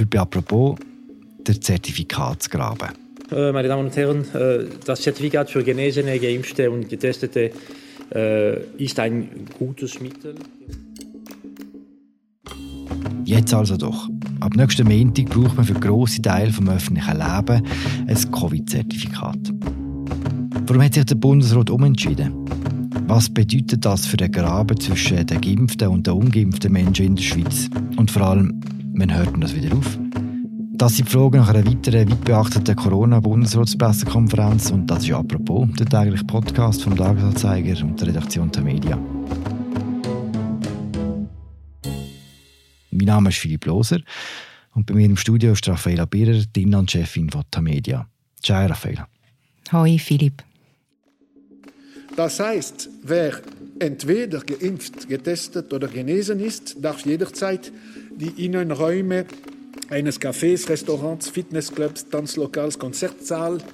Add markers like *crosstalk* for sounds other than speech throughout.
Heute bei «Apropos» der Zertifikatsgraben. Äh, meine Damen und Herren, äh, das Zertifikat für Genesene, Geimpfte und Getestete äh, ist ein gutes Mittel. Jetzt also doch. Ab nächsten Montag braucht man für grosse Teile des öffentlichen Lebens ein Covid-Zertifikat. Warum hat sich der Bundesrat umentschieden? Was bedeutet das für den Graben zwischen den geimpften und den ungeimpften Menschen in der Schweiz? Und vor allem, wann hört man das wieder auf? Das sind die Fragen nach einer weiteren, weit beachteten Corona-Bundesratspressekonferenz und das ist «Apropos», der tägliche Podcast vom Tagesanzeiger und der Redaktion der Media. Mein Name ist Philipp Loser und bei mir im Studio ist Raffaella Birrer, die Inlandchefin von Tamedia. Ciao, Raffaella. Hoi, Philipp. Das heißt, wer entweder geimpft, getestet oder genesen ist, darf jederzeit die Innenräume eines Cafés, Restaurants, Fitnessclubs, Tanzlokals, Konzertsaals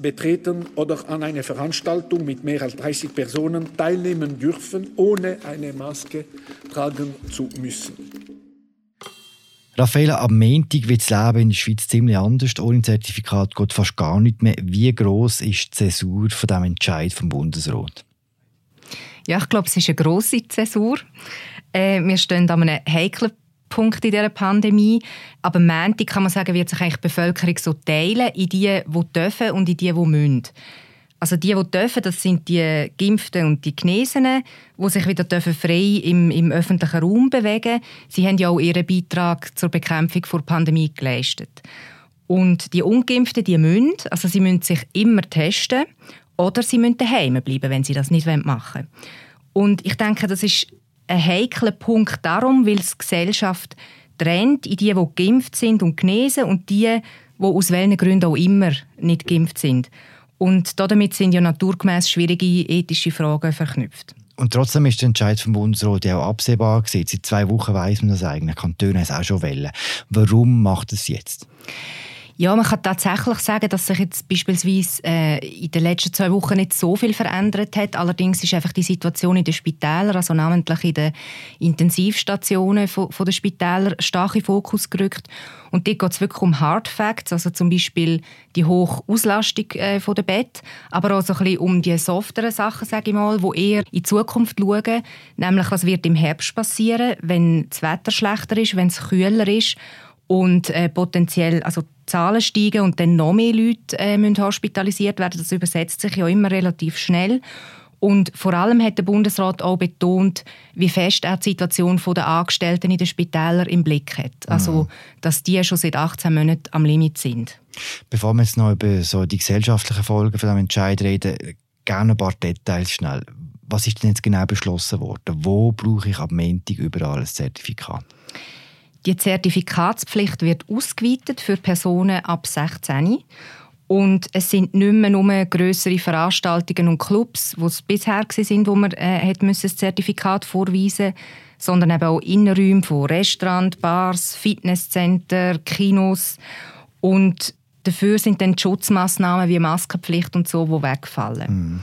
betreten oder an einer Veranstaltung mit mehr als 30 Personen teilnehmen dürfen, ohne eine Maske tragen zu müssen. Raffaella, am Montag wird das Leben in der Schweiz ziemlich anders. Ohne Zertifikat geht fast gar nicht mehr. Wie groß ist die Zäsur von dem Entscheid vom Bundesrat? Ja, ich glaube, es ist eine grosse Zäsur. Äh, wir stehen an einem heiklen Punkt in dieser Pandemie. Aber Montag kann man sagen, wird sich eigentlich die Bevölkerung so teilen in die, die dürfen und in die, die müssen. Also die, die dürfen, das sind die Geimpften und die Genesenen, die sich wieder dürfen frei im, im öffentlichen Raum bewegen Sie haben ja auch ihren Beitrag zur Bekämpfung der Pandemie geleistet. Und die Ungeimpften, die müssen, also sie müssen sich immer testen oder sie müssen daheim bleiben, wenn sie das nicht machen wollen. Und ich denke, das ist ein heikler Punkt darum, weil die Gesellschaft trennt in die, die geimpft sind und genesen und die, die aus welchen Gründen auch immer nicht geimpft sind. Und damit sind ja naturgemäß schwierige ethische Fragen verknüpft. Und trotzdem ist der Entscheid vom Bundesrat ja auch absehbar gewesen. Seit zwei Wochen weiß man das eigentlich. Kantone es auch schon wollen. Warum macht es jetzt? Ja, man kann tatsächlich sagen, dass sich jetzt beispielsweise äh, in den letzten zwei Wochen nicht so viel verändert hat. Allerdings ist einfach die Situation in den Spitälern, also namentlich in den Intensivstationen von, von den Spitälern, stark in Fokus gerückt. Und dort geht es wirklich um Hard Facts, also zum Beispiel die hohe Auslastung äh, der Bett, aber auch so ein bisschen um die softeren Sachen, sage ich mal, wo eher in die Zukunft schauen, nämlich was wird im Herbst passieren, wenn das Wetter schlechter ist, wenn es kühler ist und äh, potenziell also Zahlen steigen und dann noch mehr Leute äh, müssen hospitalisiert werden. Das übersetzt sich ja immer relativ schnell. Und vor allem hat der Bundesrat auch betont, wie fest er die Situation der Angestellten in den Spitälern im Blick hat. Also, mhm. dass die schon seit 18 Monaten am Limit sind. Bevor wir jetzt noch über so die gesellschaftlichen Folgen von diesem Entscheid reden, gerne ein paar Details schnell. Was ist denn jetzt genau beschlossen worden? Wo brauche ich ab Montag überall ein Zertifikat? Die Zertifikatspflicht wird ausgeweitet für Personen ab 16. Und es sind nicht mehr nur grössere Veranstaltungen und Clubs, wo es bisher waren, wo man äh, das Zertifikat vorweisen musste, sondern eben auch Innenräume von Restaurants, Bars, Fitnesscenter, Kinos. Und dafür sind dann Schutzmaßnahmen wie Maskenpflicht und so, die wegfallen. Mhm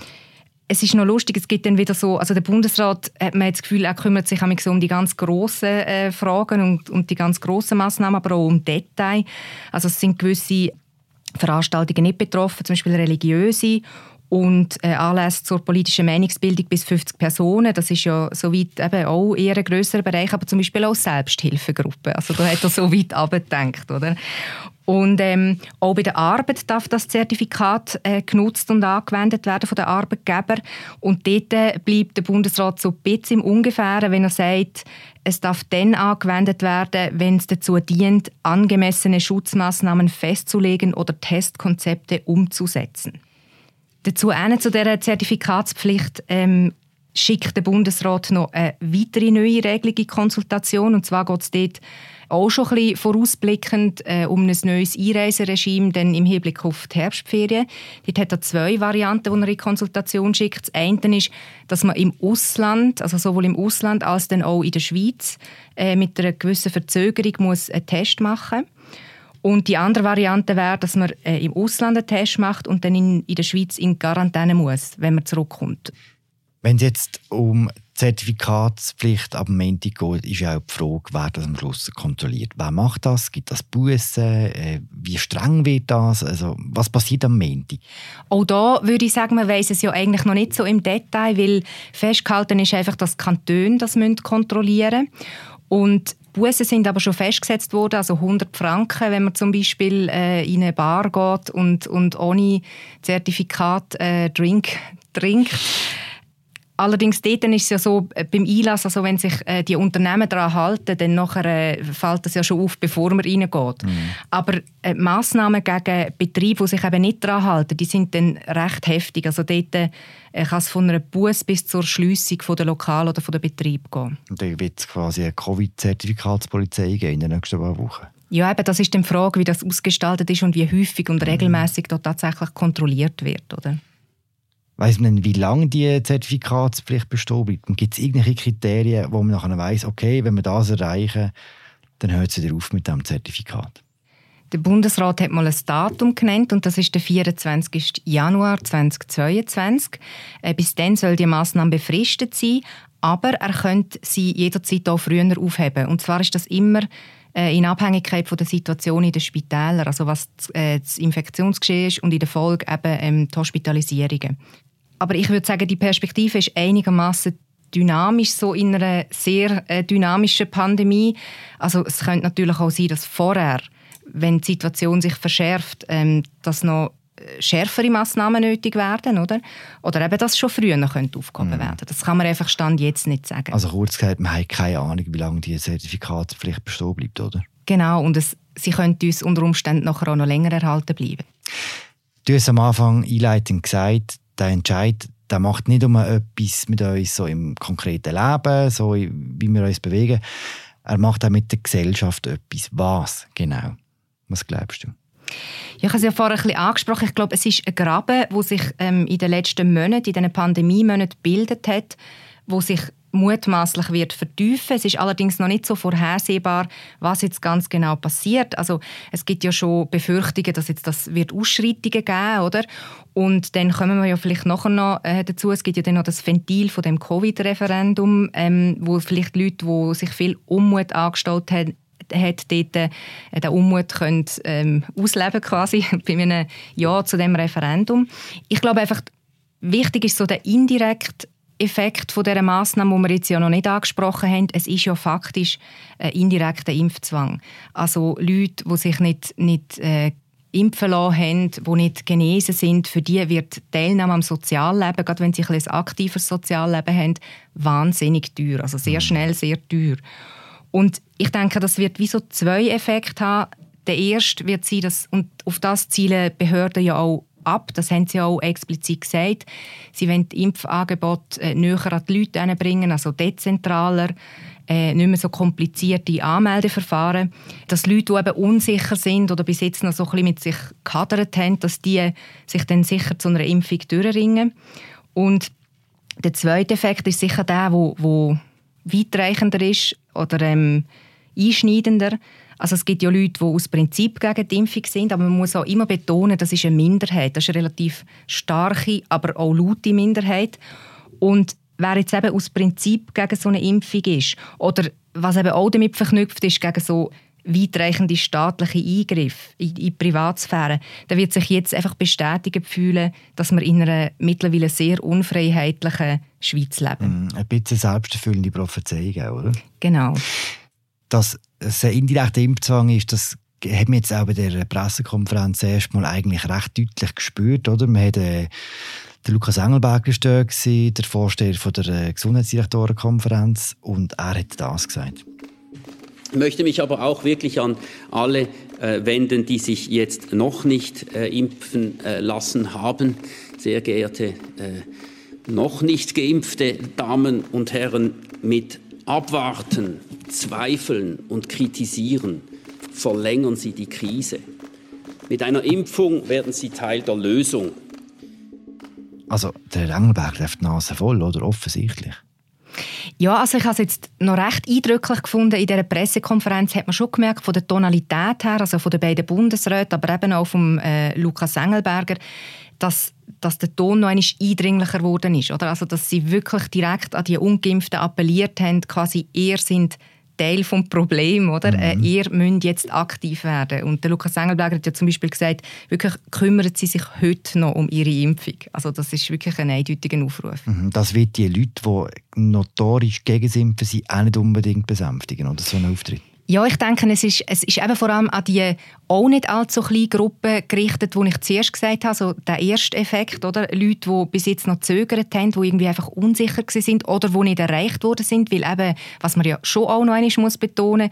es ist noch lustig, es gibt dann wieder so, also der Bundesrat hat man das Gefühl, er kümmert sich so um die ganz grossen äh, Fragen und um die ganz grossen Massnahmen, aber auch um Details. Also es sind gewisse Veranstaltungen nicht betroffen, zum Beispiel religiöse und äh, Anlässe zur politischen Meinungsbildung bis 50 Personen. Das ist ja soweit eben auch eher ein grösserer Bereich, aber zum Beispiel auch Selbsthilfegruppen. Also da hat er so weit abgedenkt, oder? Und ähm, auch bei der Arbeit darf das Zertifikat äh, genutzt und angewendet werden von den Arbeitgebern. Und dort äh, bleibt der Bundesrat so ein bisschen im Ungefähren, wenn er sagt, es darf dann angewendet werden, wenn es dazu dient, angemessene Schutzmaßnahmen festzulegen oder Testkonzepte umzusetzen. Dazu eine zu dieser Zertifikatspflicht ähm, schickt der Bundesrat noch eine weitere neue Regelung in Konsultation. Und zwar geht es dort auch schon ein bisschen vorausblickend äh, um ein neues Einreiseregime denn im Hinblick auf die Herbstferien. Dort hat er zwei Varianten, die er in Konsultation schickt. Das eine ist, dass man im Ausland, also sowohl im Ausland als dann auch in der Schweiz, äh, mit einer gewissen Verzögerung muss einen Test machen. Und die andere Variante wäre, dass man äh, im Ausland einen Test macht und dann in, in der Schweiz in Quarantäne muss, wenn man zurückkommt. Wenn es jetzt um Zertifikatspflicht dem Montag geht, ist ja auch die Frage, wer das am Schluss kontrolliert. Wer macht das? Gibt das Bussen? Äh, wie streng wird das? Also, was passiert am Montag? Auch da würde ich sagen, man weiß es ja eigentlich noch nicht so im Detail, weil festgehalten ist einfach, dass Kantone das kontrollieren müssen. Und Bussen sind aber schon festgesetzt worden, also 100 Franken, wenn man zum Beispiel äh, in eine Bar geht und, und ohne Zertifikat äh, Drink trinkt. Allerdings dort ist es ja so, äh, beim Einlass, also wenn sich äh, die Unternehmen daran halten, dann nachher, äh, fällt das ja schon auf, bevor man reingeht. Mhm. Aber äh, Massnahmen gegen Betriebe, die sich eben nicht daran halten, die sind dann recht heftig. Also dort äh, kann es von einer Buß bis zur Schliessung der Lokal oder von der Betrieb gehen. Und dann wird es quasi eine Covid-Zertifikatspolizei geben in den nächsten paar Wochen? Ja, eben, das ist die Frage, wie das ausgestaltet ist und wie häufig und mhm. regelmäßig dort tatsächlich kontrolliert wird, oder? Weiß man wie lange die Zertifikatspflicht bestehen bleibt? Gibt es irgendwelche Kriterien, wo man nachher weiss, okay, wenn wir das erreichen, dann hört es wieder auf mit dem Zertifikat? Der Bundesrat hat mal ein Datum genannt und das ist der 24. Januar 2022. Äh, bis dann soll die Maßnahme befristet sein, aber er könnte sie jederzeit auch früher aufheben. Und zwar ist das immer äh, in Abhängigkeit von der Situation in den Spitälern, also was äh, das Infektionsgeschehen ist und in der Folge eben ähm, die Hospitalisierungen. Aber ich würde sagen, die Perspektive ist einigermaßen dynamisch, so in einer sehr äh, dynamischen Pandemie. Also es könnte natürlich auch sein, dass vorher, wenn die Situation sich verschärft, ähm, dass noch äh, schärfere Massnahmen nötig werden, oder? Oder eben, dass schon früher noch aufgehoben mhm. werden Das kann man einfach Stand jetzt nicht sagen. Also kurz gesagt, man hat keine Ahnung, wie lange die Zertifikatspflicht bestehen bleibt, oder? Genau, und es, sie könnte uns unter Umständen nachher auch noch länger erhalten bleiben. Du hast am Anfang einleitend gesagt, der Entscheid der macht nicht um etwas mit uns so im konkreten Leben, so wie wir uns bewegen. Er macht auch mit der Gesellschaft etwas. Was genau? Was glaubst du? Ja, ich habe es ja vorher ein bisschen angesprochen. Ich glaube, es ist ein Graben, der sich ähm, in den letzten Monaten, in diesen Pandemie-Monaten gebildet hat, wo sich mutmaßlich wird vertiefen. Es ist allerdings noch nicht so vorhersehbar, was jetzt ganz genau passiert. Also es gibt ja schon Befürchtungen, dass jetzt das wird Ausschreitungen geben, oder? Und dann kommen wir ja vielleicht nachher noch äh, dazu. Es gibt ja dann noch das Ventil von dem Covid-Referendum, ähm, wo vielleicht Leute, die sich viel Unmut angestellt haben, hat dort äh, den Unmut können, ähm, ausleben quasi *laughs* bei einem Ja zu dem Referendum. Ich glaube einfach, wichtig ist so der indirekte Effekt von dieser Massnahme, die wir jetzt ja noch nicht angesprochen haben, es ist ja faktisch ein indirekter Impfzwang. Also Leute, die sich nicht, nicht äh, impfen lassen haben, die nicht genesen sind, für die wird die Teilnahme am Sozialleben, gerade wenn sie ein, ein aktives Sozialleben haben, wahnsinnig teuer. Also sehr mhm. schnell, sehr teuer. Und ich denke, das wird wie so zwei Effekte haben. Der erste wird sein, dass, und auf das zielen Behörden ja auch ab. Das haben sie auch explizit gesagt. Sie wollen die Impfangebote äh, näher an die Leute bringen, also dezentraler, äh, nicht mehr so komplizierte Anmeldeverfahren. Dass Leute, die eben unsicher sind oder bis jetzt noch so ein bisschen mit sich gehadert haben, dass die sich dann sicher zu einer Impfung durchringen. Und der zweite Effekt ist sicher der, wo weitreichender ist oder ähm, einschneidender. Also es gibt ja Leute, die aus Prinzip gegen die Impfung sind, aber man muss auch immer betonen, das ist eine Minderheit. Das ist eine relativ starke, aber auch laute Minderheit. Und wer jetzt eben aus Prinzip gegen so eine Impfung ist oder was eben auch damit verknüpft ist, gegen so weitreichende staatliche Eingriffe in die Privatsphäre, der wird sich jetzt einfach bestätigt fühlen, dass wir in einer mittlerweile sehr unfreiheitlichen Schweiz leben. Mm, ein bisschen selbsterfüllende Prophezeiung, oder? Genau dass ein indirekter Impfzwang ist, das hat man jetzt auch bei der Pressekonferenz erstmal eigentlich recht deutlich gespürt. Oder? Man hat, äh, der Lukas Engelberger war der Vorsteher von der äh, Gesundheitsdirektorenkonferenz, und er hat das gesagt. Ich möchte mich aber auch wirklich an alle äh, wenden, die sich jetzt noch nicht äh, impfen äh, lassen haben. Sehr geehrte äh, noch nicht geimpfte Damen und Herren, mit Abwarten, Zweifeln und Kritisieren verlängern Sie die Krise. Mit einer Impfung werden Sie Teil der Lösung. Also, der Engelberg läuft die Nase voll, oder? Offensichtlich. Ja, also ich habe es jetzt noch recht eindrücklich gefunden. In dieser Pressekonferenz hat man schon gemerkt, von der Tonalität her, also von den beiden Bundesräten, aber eben auch von äh, Lukas Engelberger, dass, dass der Ton noch einmal eindringlicher geworden ist. Oder? Also, dass sie wirklich direkt an die Ungeimpften appelliert haben, quasi, ihr sind Teil des Problems, oder? Mhm. Äh, ihr müsst jetzt aktiv werden. Und der Lukas Engelberger hat ja zum Beispiel gesagt, wirklich kümmern sie sich heute noch um ihre Impfung. Also das ist wirklich ein eindeutiger Aufruf. Mhm. Das wird die Leute, die notorisch gegen das Impfen sind, auch nicht unbedingt besänftigen, oder so ein Auftritt. Ja, ich denke, es ist, es ist eben vor allem an die auch nicht allzu kleine Gruppe gerichtet, wo ich zuerst gesagt habe, so der erste Effekt, oder? Leute, die bis jetzt noch zögert haben, die irgendwie einfach unsicher sind oder die nicht erreicht worden sind, weil eben, was man ja schon auch noch einmal muss betonen,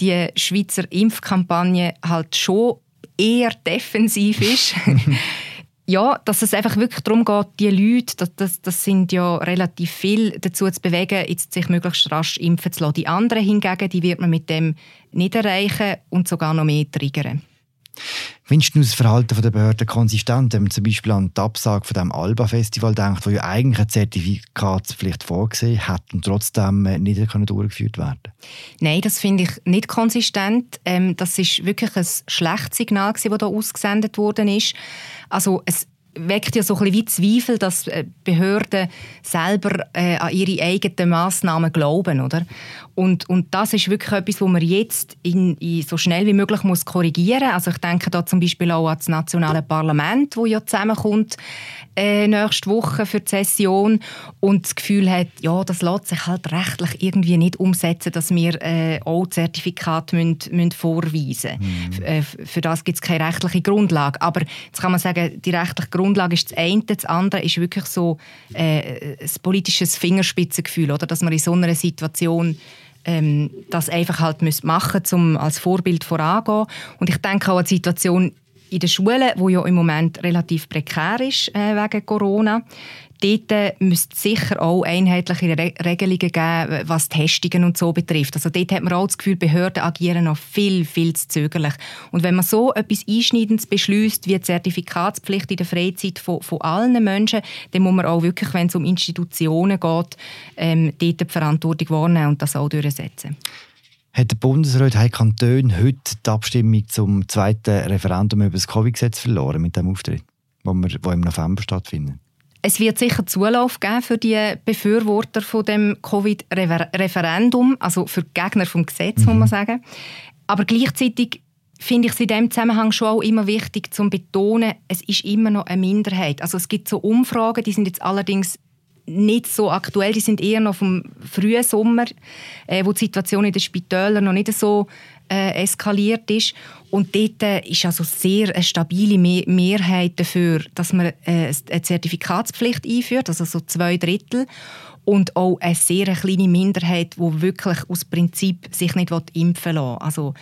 die Schweizer Impfkampagne halt schon eher defensiv ist. *laughs* ja, dass es einfach wirklich darum geht, die Leute, das, das, das sind ja relativ viel, dazu zu bewegen, jetzt sich möglichst rasch impfen zu lassen. Die anderen hingegen, die wird man mit dem nicht erreichen und sogar noch mehr triggern. Findest du das Verhalten der Behörden konsistent, wenn man zum Beispiel an die Absage dem Alba-Festival denkt, wo ja eigentlich eine Zertifikatspflicht vorgesehen hat und trotzdem äh, nicht durchgeführt werden Nein, das finde ich nicht konsistent. Ähm, das ist wirklich ein schlechtes Signal, das hier ausgesendet worden ist. Also es weckt ja so ein bisschen wie Zweifel, dass äh, Behörden selber äh, an ihre eigenen Massnahmen glauben, oder? Und, und das ist wirklich etwas, was man jetzt in, in so schnell wie möglich muss korrigieren. Also ich denke da zum Beispiel auch an das nationale Parlament, wo ja zusammenkommt äh, nächste Woche für die Session und das Gefühl hat, ja, das lässt sich halt rechtlich irgendwie nicht umsetzen, dass wir äh, auch Zertifikate müssen, müssen vorweisen. Mhm. Äh, für das gibt es keine rechtliche Grundlage. Aber jetzt kann man sagen, die rechtliche Grundlage ist das eine, das andere ist wirklich so äh, ein politisches Fingerspitzengefühl, oder? dass man in so einer Situation ähm, das einfach halt machen müssen, um als Vorbild vorangehen. Und ich denke auch an die Situation in den Schulen, wo ja im Moment relativ prekär ist äh, wegen Corona. Dort äh, müsste es sicher auch einheitliche Re Regelungen geben, was Testungen und so betrifft. Also dort hat man auch das Gefühl, Behörden agieren noch viel, viel zu zögerlich. Und wenn man so etwas Einschneidendes beschließt, wie die Zertifikatspflicht in der Freizeit von, von allen Menschen, dann muss man auch wirklich, wenn es um Institutionen geht, ähm, dort die Verantwortung wahrnehmen und das auch durchsetzen hat der Bundesrat Heiko Kanton heute die Abstimmung zum zweiten Referendum über das Covid-Gesetz verloren mit dem Auftritt, wo, wir, wo im November stattfindet? Es wird sicher Zulauf geben für die Befürworter von dem Covid-Referendum, also für die Gegner vom Gesetz, mhm. muss man sagen. Aber gleichzeitig finde ich es in diesem Zusammenhang schon auch immer wichtig zu betonen, es ist immer noch eine Minderheit. Also es gibt so Umfragen, die sind jetzt allerdings nicht so aktuell, die sind eher noch vom frühen Sommer, äh, wo die Situation in den Spitälern noch nicht so äh, eskaliert ist. Und dort äh, ist also sehr eine stabile Me Mehrheit dafür, dass man äh, eine Zertifikatspflicht einführt, also so zwei Drittel. Und auch eine sehr kleine Minderheit, die wirklich aus Prinzip sich nicht impfen lassen will. Also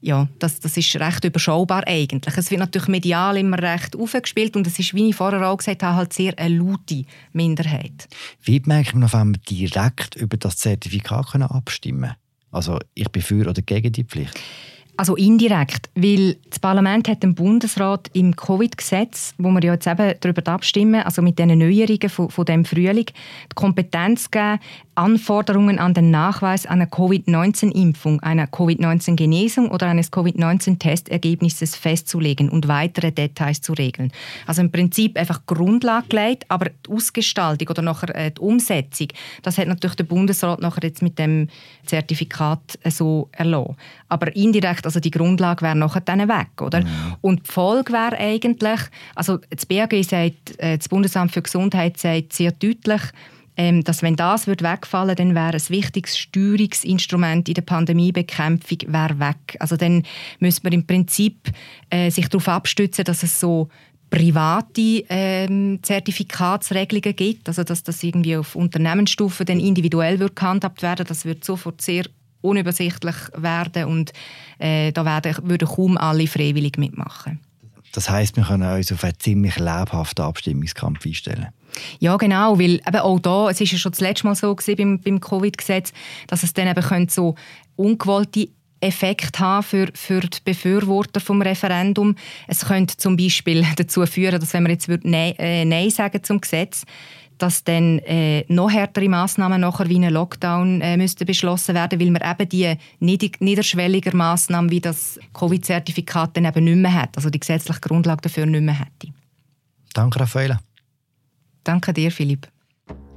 ja, das, das ist recht überschaubar eigentlich. Es wird natürlich medial immer recht aufgespielt und es ist, wie ich vorher auch gesagt habe, halt sehr eine laute Minderheit. Wie merke ich im November direkt über das Zertifikat abstimmen Also ich bin für oder gegen die Pflicht? Also indirekt, weil das Parlament hat dem Bundesrat im Covid-Gesetz, wo wir ja jetzt eben darüber abstimmen, also mit den Neuerungen von, von dem Frühling, die Kompetenz gegeben, Anforderungen an den Nachweis einer Covid-19-Impfung, einer Covid-19-Genesung oder eines Covid-19-Testergebnisses festzulegen und weitere Details zu regeln. Also im Prinzip einfach Grundlage gelegt, aber die Ausgestaltung oder nachher äh, die Umsetzung, das hat natürlich der Bundesrat nachher jetzt mit dem Zertifikat äh, so erlassen. Aber indirekt, also die Grundlage wäre nachher dann weg, oder? Mhm. Und die Folge wäre eigentlich, also das BAG sagt, äh, das Bundesamt für Gesundheit sagt sehr deutlich, ähm, dass wenn das wird wegfallen, dann wäre ein wichtiges Steuerungsinstrument in der Pandemiebekämpfung wäre weg. Also dann müsste man im Prinzip äh, sich darauf abstützen, dass es so private ähm, Zertifikatsregelungen gibt, also dass das irgendwie auf Unternehmensstufe dann individuell wird gehandhabt werden, das wird sofort sehr unübersichtlich werden und äh, da werden, würden kaum alle freiwillig mitmachen. Das heißt, wir können uns auf einen ziemlich lebhaften Abstimmungskampf einstellen. Ja, genau, weil eben auch da, es ist ja schon das letzte Mal so gewesen beim, beim Covid-Gesetz, dass es dann eben so ungewollte Effekt haben für, für die Befürworter vom Referendum. Es könnte zum Beispiel *laughs* dazu führen, dass wenn man jetzt Nein, äh, Nein sagen zum Gesetz, dass dann äh, noch härtere Massnahmen nachher wie ein Lockdown äh, müssten beschlossen werden, weil man eben die niederschwelliger Massnahmen wie das Covid-Zertifikat dann eben nicht mehr hat, also die gesetzliche Grundlage dafür nicht mehr hätte. Danke, Raffaella. Danke dir, Philipp.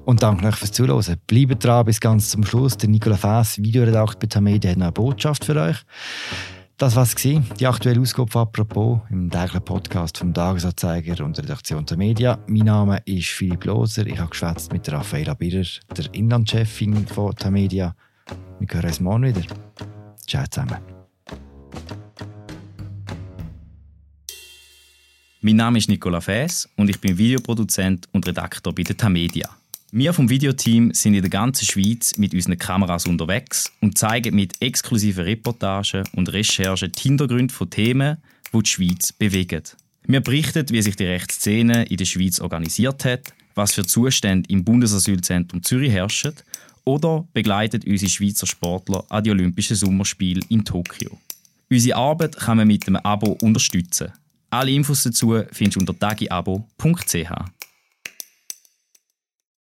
Und danke euch fürs Zuhören. Bleibt dran bis ganz zum Schluss. Der Nicola Fass, Videoredakteur bei Tamedia, hat noch eine Botschaft für euch. Das war es, die aktuelle Ausgabe «Apropos» im täglichen Podcast vom Tagesanzeiger und der Redaktion der Media. Mein Name ist Philipp Loser. Ich habe geschwätzt mit Raffaella Birrer, der Inlandchefin von Tamedia. Wir hören uns morgen wieder. Ciao zusammen. Mein Name ist Nicola Fäs und ich bin Videoproduzent und Redakteur bei der Tamedia. Wir vom Videoteam sind in der ganzen Schweiz mit unseren Kameras unterwegs und zeigen mit exklusiven Reportagen und Recherchen die Hintergründe von Themen, die die Schweiz bewegen. Wir berichten, wie sich die Rechtsszene in der Schweiz organisiert hat, was für Zustände im Bundesasylzentrum Zürich herrschen oder begleitet unsere Schweizer Sportler an die Olympischen Sommerspiele in Tokio. Unsere Arbeit kann man mit einem Abo unterstützen. Alle Infos dazu findest du unter tagiabo.ch.